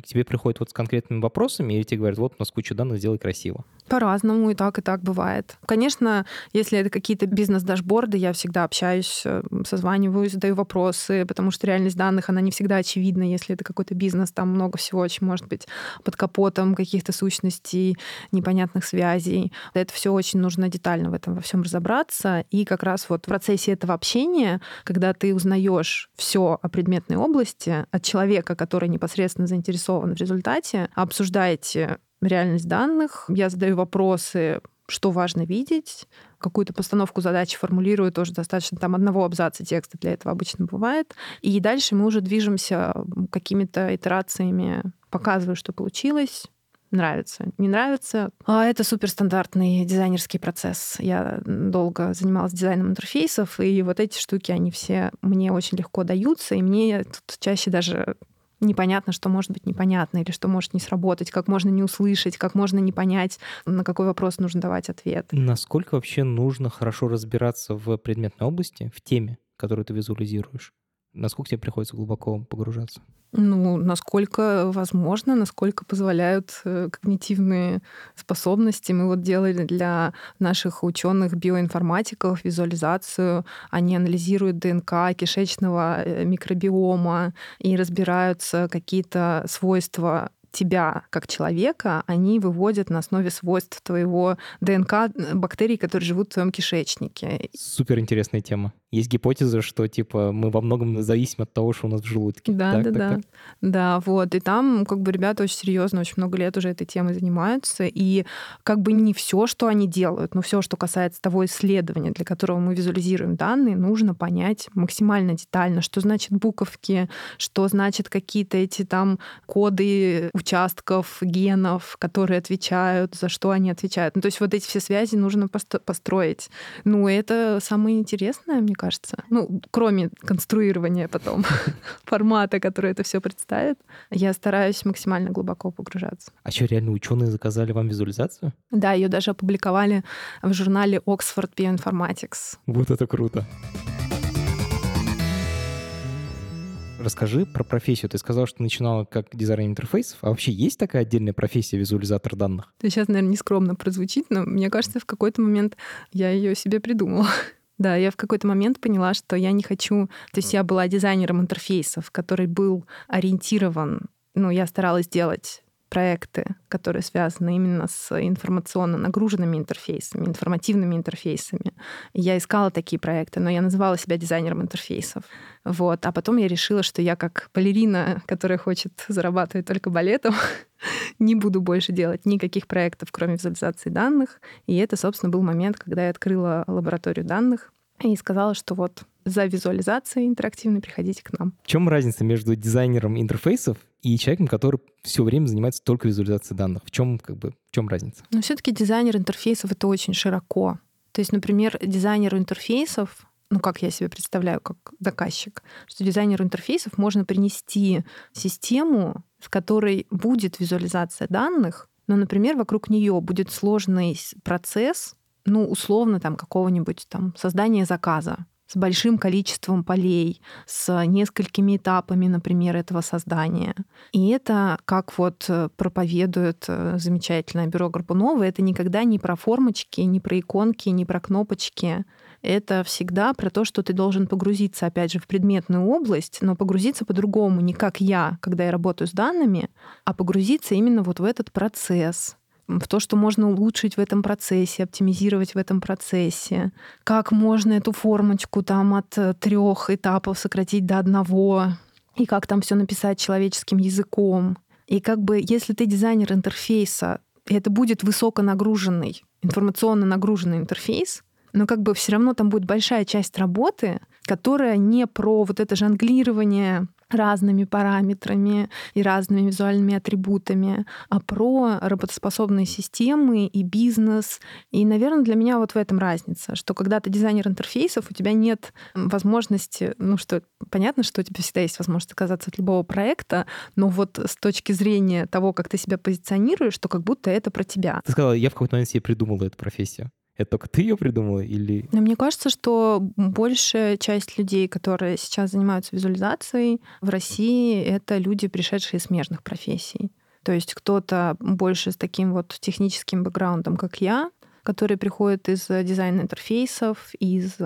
К тебе приходят вот с конкретными вопросами, или тебе говорят, вот у нас куча данных, сделай красиво? По-разному, и так, и так бывает. Конечно, если это какие-то бизнес-дашборды, я всегда общаюсь, э, созваниваюсь, задаю вопросы, потому что реальность данных, она не всегда очевидна. Если это какой-то бизнес, там много всего очень может быть под капотом, каких-то сущностей, непонятных связей. Это все очень нужно детально в этом во всем разобраться. И как раз вот в процессе этого общения, когда ты узнаешь все о предметной области от человека, который непосредственно заинтересован в результате, обсуждаете реальность данных, я задаю вопросы, что важно видеть, какую-то постановку задачи формулирую, тоже достаточно там одного абзаца текста для этого обычно бывает. И дальше мы уже движемся какими-то итерациями, показываю, что получилось, нравится, не нравится. А это суперстандартный дизайнерский процесс. Я долго занималась дизайном интерфейсов, и вот эти штуки, они все мне очень легко даются, и мне тут чаще даже непонятно, что может быть непонятно или что может не сработать, как можно не услышать, как можно не понять, на какой вопрос нужно давать ответ. Насколько вообще нужно хорошо разбираться в предметной области, в теме, которую ты визуализируешь? Насколько тебе приходится глубоко погружаться? Ну, насколько возможно, насколько позволяют э, когнитивные способности. Мы вот делали для наших ученых биоинформатиков визуализацию. Они анализируют ДНК кишечного э, микробиома и разбираются какие-то свойства тебя как человека, они выводят на основе свойств твоего ДНК э, бактерий, которые живут в твоем кишечнике. Супер интересная тема есть гипотеза, что типа мы во многом зависим от того, что у нас в желудке. Да, так, да, так, да. Так. Да, вот. И там как бы ребята очень серьезно, очень много лет уже этой темой занимаются. И как бы не все, что они делают, но все, что касается того исследования, для которого мы визуализируем данные, нужно понять максимально детально, что значит буковки, что значит какие-то эти там коды участков, генов, которые отвечают, за что они отвечают. Ну, то есть вот эти все связи нужно построить. Ну, это самое интересное, мне кажется. Ну, кроме конструирования потом формата, который это все представит, я стараюсь максимально глубоко погружаться. А что, реально ученые заказали вам визуализацию? Да, ее даже опубликовали в журнале Oxford Bioinformatics. Вот это круто. Расскажи про профессию. Ты сказал, что начинала как дизайнер интерфейсов. А вообще есть такая отдельная профессия визуализатор данных? Это сейчас, наверное, нескромно прозвучит, но мне кажется, в какой-то момент я ее себе придумала. Да, я в какой-то момент поняла, что я не хочу... То есть я была дизайнером интерфейсов, который был ориентирован... Ну, я старалась делать проекты, которые связаны именно с информационно нагруженными интерфейсами, информативными интерфейсами. Я искала такие проекты, но я называла себя дизайнером интерфейсов. Вот. А потом я решила, что я как балерина, которая хочет зарабатывать только балетом, не буду больше делать никаких проектов, кроме визуализации данных. И это, собственно, был момент, когда я открыла лабораторию данных и сказала, что вот за визуализацией интерактивной приходите к нам. В чем разница между дизайнером интерфейсов и человеком, который все время занимается только визуализацией данных? В чем, как бы, в чем разница? Но все-таки дизайнер интерфейсов это очень широко. То есть, например, дизайнеру интерфейсов ну, как я себе представляю, как заказчик, что дизайнеру интерфейсов можно принести систему, в которой будет визуализация данных, но, например, вокруг нее будет сложный процесс, ну, условно, там, какого-нибудь там создания заказа с большим количеством полей, с несколькими этапами, например, этого создания. И это, как вот э, проповедует э, замечательное бюро Горбунова, это никогда не про формочки, не про иконки, не про кнопочки. Это всегда про то, что ты должен погрузиться, опять же, в предметную область, но погрузиться по-другому, не как я, когда я работаю с данными, а погрузиться именно вот в этот процесс, в то, что можно улучшить в этом процессе, оптимизировать в этом процессе, как можно эту формочку там от э, трех этапов сократить до одного, и как там все написать человеческим языком. И как бы если ты дизайнер интерфейса, это будет высоконагруженный, информационно нагруженный интерфейс, но как бы все равно там будет большая часть работы, которая не про вот это жонглирование разными параметрами и разными визуальными атрибутами, а про работоспособные системы и бизнес. И, наверное, для меня вот в этом разница, что когда ты дизайнер интерфейсов, у тебя нет возможности, ну что, понятно, что у тебя всегда есть возможность отказаться от любого проекта, но вот с точки зрения того, как ты себя позиционируешь, что как будто это про тебя. Ты сказала, я в какой-то момент себе придумала эту профессию. Это только ты ее придумала или... Но мне кажется, что большая часть людей, которые сейчас занимаются визуализацией в России, это люди, пришедшие из смежных профессий. То есть кто-то больше с таким вот техническим бэкграундом, как я, которые приходят из дизайна интерфейсов, из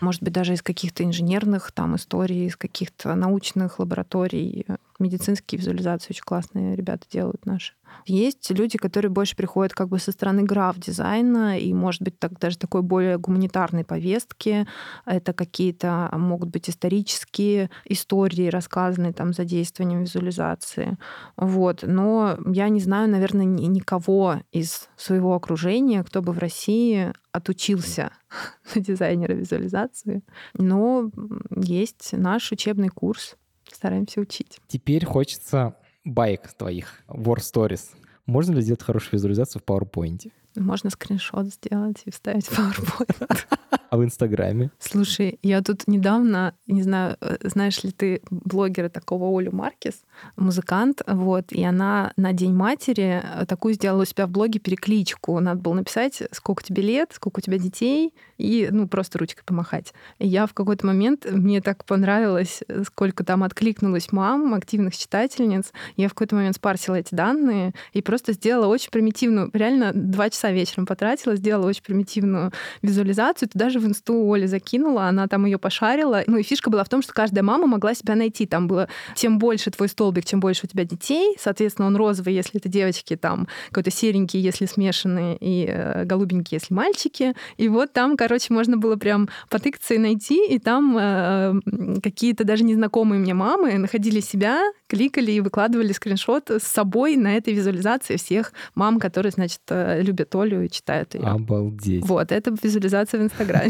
может быть, даже из каких-то инженерных там историй, из каких-то научных лабораторий. Медицинские визуализации очень классные ребята делают наши. Есть люди, которые больше приходят как бы со стороны граф-дизайна и, может быть, так, даже такой более гуманитарной повестки. Это какие-то могут быть исторические истории, рассказанные там задействованием визуализации. Вот. Но я не знаю, наверное, никого из своего окружения, кто бы в России отучился на дизайнера визуализации. Но есть наш учебный курс. Стараемся учить. Теперь хочется байк твоих, War Stories. Можно ли сделать хорошую визуализацию в PowerPoint? Можно скриншот сделать и вставить в PowerPoint. А в Инстаграме? Слушай, я тут недавно, не знаю, э, знаешь ли ты блогера такого Олю Маркес, музыкант, вот, и она на День матери такую сделала у себя в блоге перекличку. Надо было написать, сколько тебе лет, сколько у тебя детей, и, ну, просто ручкой помахать. И я в какой-то момент, мне так понравилось, сколько там откликнулось мам, активных читательниц. Я в какой-то момент спарсила эти данные и просто сделала очень примитивную, реально два часа вечером потратила, сделала очень примитивную визуализацию. Ты даже в инсту Оли закинула, она там ее пошарила. Ну и фишка была в том, что каждая мама могла себя найти. Там было, чем больше твой столбик, чем больше у тебя детей, соответственно, он розовый, если это девочки, там какой-то серенький, если смешанные, и э, голубенький, если мальчики. И вот там, короче, можно было прям потыкаться и найти, и там э, какие-то даже незнакомые мне мамы находили себя, кликали и выкладывали скриншот с собой на этой визуализации всех мам, которые, значит, э, любят Олю и читают ее. Обалдеть. Вот, это визуализация в Инстаграме.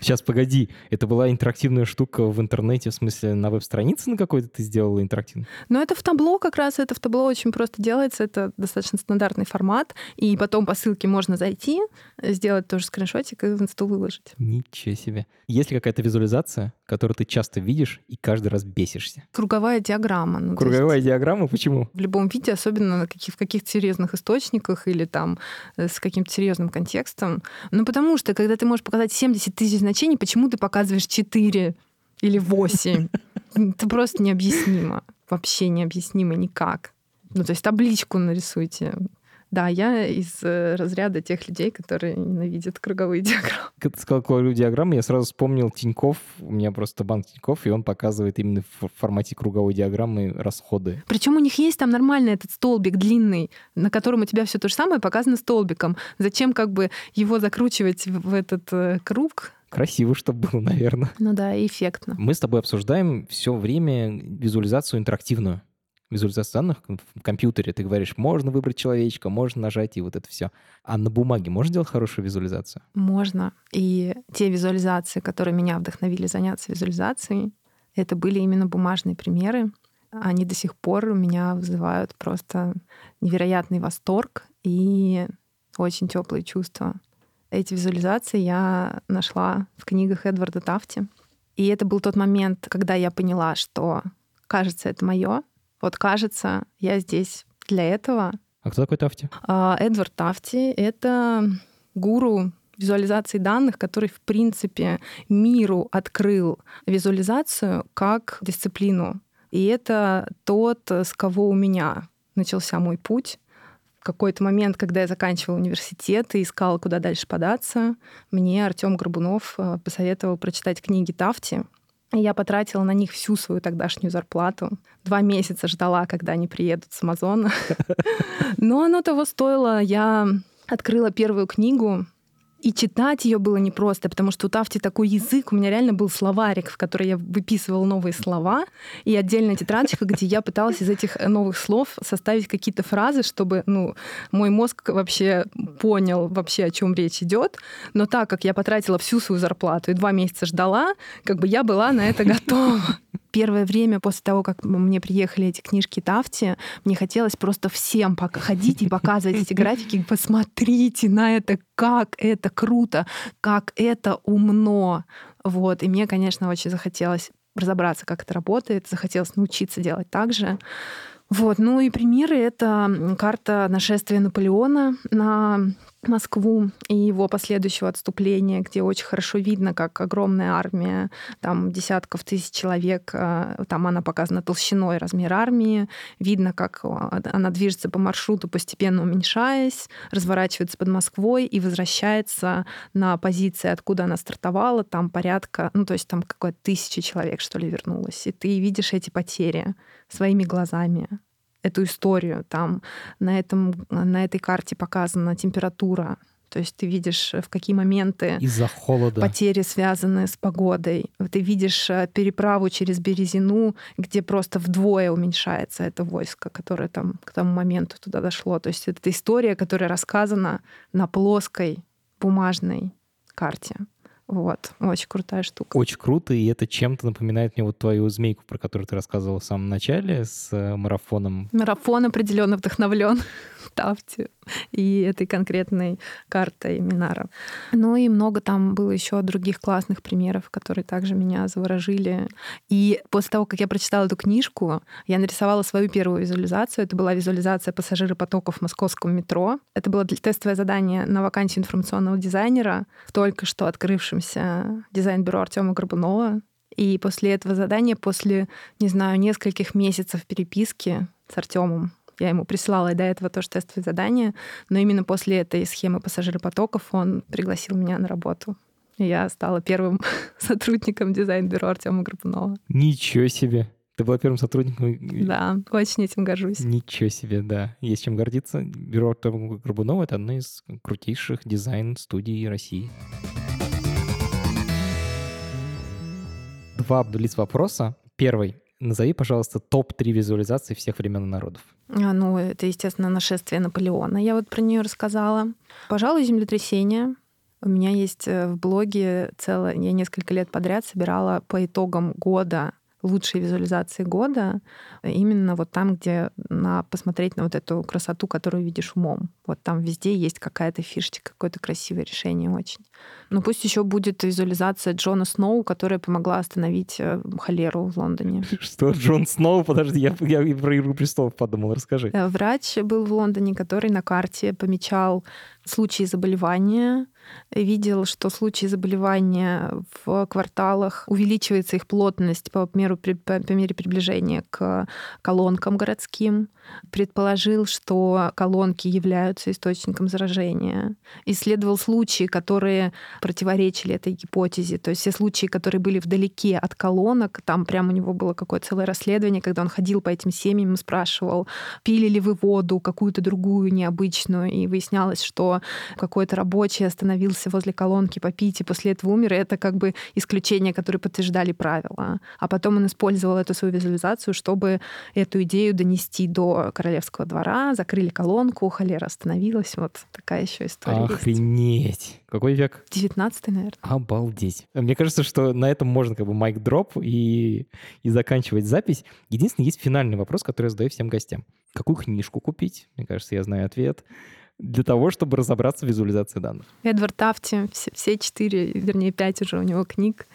Сейчас, погоди, это была интерактивная штука в интернете, в смысле на веб-странице на какой-то ты сделала интерактивно? Но это в табло как раз, это в табло очень просто делается, это достаточно стандартный формат, и потом по ссылке можно зайти, сделать тоже скриншотик и в инсту выложить. Ничего себе. Есть ли какая-то визуализация, которую ты часто видишь и каждый раз бесишься? Круговая диаграмма. Ну, Круговая есть... диаграмма? Почему? В любом виде, особенно на каких, в каких-то серьезных источниках или там э, с каким-то серьезным контекстом. Ну, потому что, когда ты можешь показать 70 тысяч значений, почему ты показываешь 4 или 8? Это просто необъяснимо. Вообще необъяснимо никак. Ну, то есть табличку нарисуйте. Да, я из э, разряда тех людей, которые ненавидят круговые диаграммы. Когда ты сказал круговые диаграммы, я сразу вспомнил Тиньков. У меня просто банк Тиньков, и он показывает именно в формате круговой диаграммы расходы. Причем у них есть там нормальный этот столбик длинный, на котором у тебя все то же самое показано столбиком. Зачем как бы его закручивать в этот э, круг? Красиво, чтобы было, наверное. Ну да, эффектно. Мы с тобой обсуждаем все время визуализацию интерактивную визуализация данных в компьютере, ты говоришь, можно выбрать человечка, можно нажать и вот это все. А на бумаге можно делать хорошую визуализацию? Можно. И те визуализации, которые меня вдохновили заняться визуализацией, это были именно бумажные примеры. Они до сих пор у меня вызывают просто невероятный восторг и очень теплые чувства. Эти визуализации я нашла в книгах Эдварда Тафти. И это был тот момент, когда я поняла, что, кажется, это мое, вот кажется, я здесь для этого. А кто такой Тафти? А, Эдвард Тафти — это гуру визуализации данных, который, в принципе, миру открыл визуализацию как дисциплину. И это тот, с кого у меня начался мой путь. Какой-то момент, когда я заканчивала университет и искала, куда дальше податься, мне Артем Горбунов э, посоветовал прочитать книги Тафти. Я потратила на них всю свою тогдашнюю зарплату. Два месяца ждала, когда они приедут с Амазона. Но оно того стоило. Я открыла первую книгу, и читать ее было непросто, потому что у Тафти такой язык, у меня реально был словарик, в который я выписывала новые слова, и отдельная тетрадочка, где я пыталась из этих новых слов составить какие-то фразы, чтобы ну, мой мозг вообще понял вообще, о чем речь идет. Но так как я потратила всю свою зарплату и два месяца ждала, как бы я была на это готова первое время после того, как мне приехали эти книжки Тафти, мне хотелось просто всем ходить и показывать эти графики. Посмотрите на это, как это круто, как это умно. Вот. И мне, конечно, очень захотелось разобраться, как это работает, захотелось научиться делать так же. Вот. Ну и примеры — это карта нашествия Наполеона на Москву и его последующего отступления, где очень хорошо видно, как огромная армия, там десятков тысяч человек, а, там она показана толщиной размер армии, видно, как а, она движется по маршруту, постепенно уменьшаясь, разворачивается под Москвой и возвращается на позиции, откуда она стартовала, там порядка, ну то есть там какое-то тысяча человек, что ли, вернулось. И ты видишь эти потери своими глазами эту историю. Там на, этом, на этой карте показана температура. То есть ты видишь, в какие моменты из-за холода потери связаны с погодой. Ты видишь э, переправу через Березину, где просто вдвое уменьшается это войско, которое там к тому моменту туда дошло. То есть это история, которая рассказана на плоской бумажной карте. Вот, очень крутая штука. Очень круто, и это чем-то напоминает мне вот твою змейку, про которую ты рассказывала в самом начале с э, марафоном. Марафон определенно вдохновлен Тафти и этой конкретной картой Минара. Ну и много там было еще других классных примеров, которые также меня заворожили. И после того, как я прочитала эту книжку, я нарисовала свою первую визуализацию. Это была визуализация пассажиропотоков в московском метро. Это было тестовое задание на вакансию информационного дизайнера в только что открывшем учимся дизайн-бюро Артема Горбунова. И после этого задания, после, не знаю, нескольких месяцев переписки с Артемом, я ему присылала до этого тоже тестовые задания, но именно после этой схемы пассажиропотоков он пригласил меня на работу. И я стала первым сотрудником дизайн-бюро Артема Горбунова. Ничего себе! Ты была первым сотрудником. Да, очень этим горжусь. Ничего себе, да. Есть чем гордиться. Бюро Артема Горбунова — это одна из крутейших дизайн-студий России. два блиц вопроса. Первый. Назови, пожалуйста, топ-3 визуализации всех времен и народов. А, ну, это, естественно, нашествие Наполеона. Я вот про нее рассказала. Пожалуй, землетрясение. У меня есть э, в блоге целое... Я несколько лет подряд собирала по итогам года лучшие визуализации года именно вот там, где на, посмотреть на вот эту красоту, которую видишь умом. Вот там везде есть какая-то фишечка, какое-то красивое решение очень. Ну пусть еще будет визуализация Джона Сноу, которая помогла остановить э, холеру в Лондоне. Что, Джон Сноу? Подожди, я, я про «Игру престолов» подумал, расскажи. Э, врач был в Лондоне, который на карте помечал случаи заболевания, видел, что случаи заболевания в кварталах увеличивается их плотность по мере, по мере приближения к колонкам городским, предположил, что колонки являются источником заражения, исследовал случаи, которые противоречили этой гипотезе, то есть все случаи, которые были вдалеке от колонок, там прямо у него было какое-то целое расследование, когда он ходил по этим семьям и спрашивал, пили ли вы воду, какую-то другую необычную, и выяснялось, что какой-то рабочий остановился возле колонки попить и после этого умер, и это как бы исключения, которые подтверждали правила. А потом он использовал эту свою визуализацию, чтобы эту идею донести до королевского двора, закрыли колонку, холера остановилась. Вот такая еще история Охренеть! Есть. Какой век? 19 наверное. Обалдеть. Мне кажется, что на этом можно как бы mic drop и, и заканчивать запись. Единственный есть финальный вопрос, который я задаю всем гостям. Какую книжку купить? Мне кажется, я знаю ответ для того, чтобы разобраться в визуализации данных. Эдвард Тафти, все, все четыре, вернее, пять уже у него книг.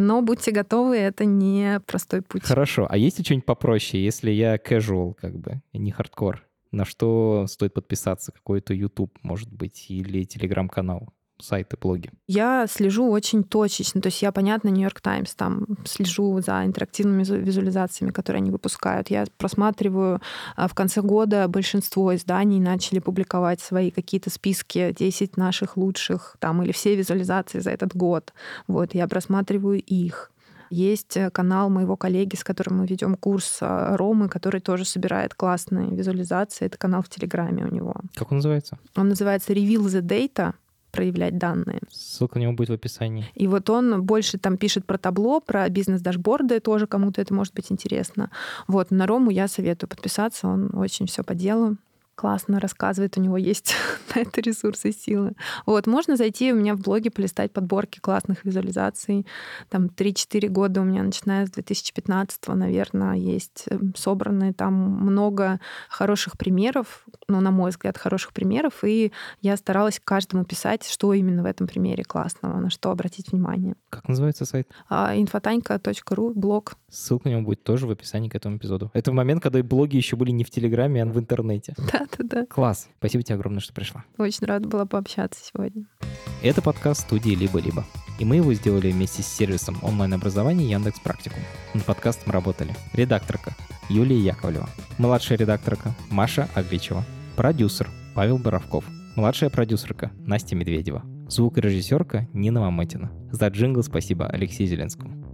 Но будьте готовы, это не простой путь. Хорошо. А есть что-нибудь попроще, если я casual, как бы, не хардкор? На что стоит подписаться? Какой-то YouTube, может быть, или телеграм-канал? Сайты, блоги? Я слежу очень точечно. То есть я, понятно, Нью-Йорк Таймс, там слежу за интерактивными визуализациями, которые они выпускают. Я просматриваю а, в конце года большинство изданий начали публиковать свои какие-то списки 10 наших лучших там или все визуализации за этот год. Вот, я просматриваю их. Есть э, канал моего коллеги, с которым мы ведем курс а, Ромы, который тоже собирает классные визуализации. Это канал в Телеграме у него. Как он называется? Он называется Reveal the Data проявлять данные. Ссылка на него будет в описании. И вот он больше там пишет про табло, про бизнес-дашборды, тоже кому-то это может быть интересно. Вот, на Рому я советую подписаться, он очень все по делу классно рассказывает, у него есть на это ресурсы силы. Вот, можно зайти у меня в блоге, полистать подборки классных визуализаций. Там 3-4 года у меня, начиная с 2015, наверное, есть эм, собранные там много хороших примеров, ну, на мой взгляд, хороших примеров, и я старалась каждому писать, что именно в этом примере классного, на что обратить внимание. Как называется сайт? infotanька.ру, блог. Ссылка на него будет тоже в описании к этому эпизоду. Это в момент, когда блоги еще были не в Телеграме, а в интернете. Да, да-да. Класс. Спасибо тебе огромное, что пришла. Очень рада была пообщаться сегодня. Это подкаст студии «Либо-либо». И мы его сделали вместе с сервисом онлайн-образования Яндекс Практикум. Над подкастом работали редакторка Юлия Яковлева, младшая редакторка Маша Агличева, продюсер Павел Боровков, младшая продюсерка Настя Медведева, звукорежиссерка Нина Мамотина. За джингл спасибо Алексею Зеленскому.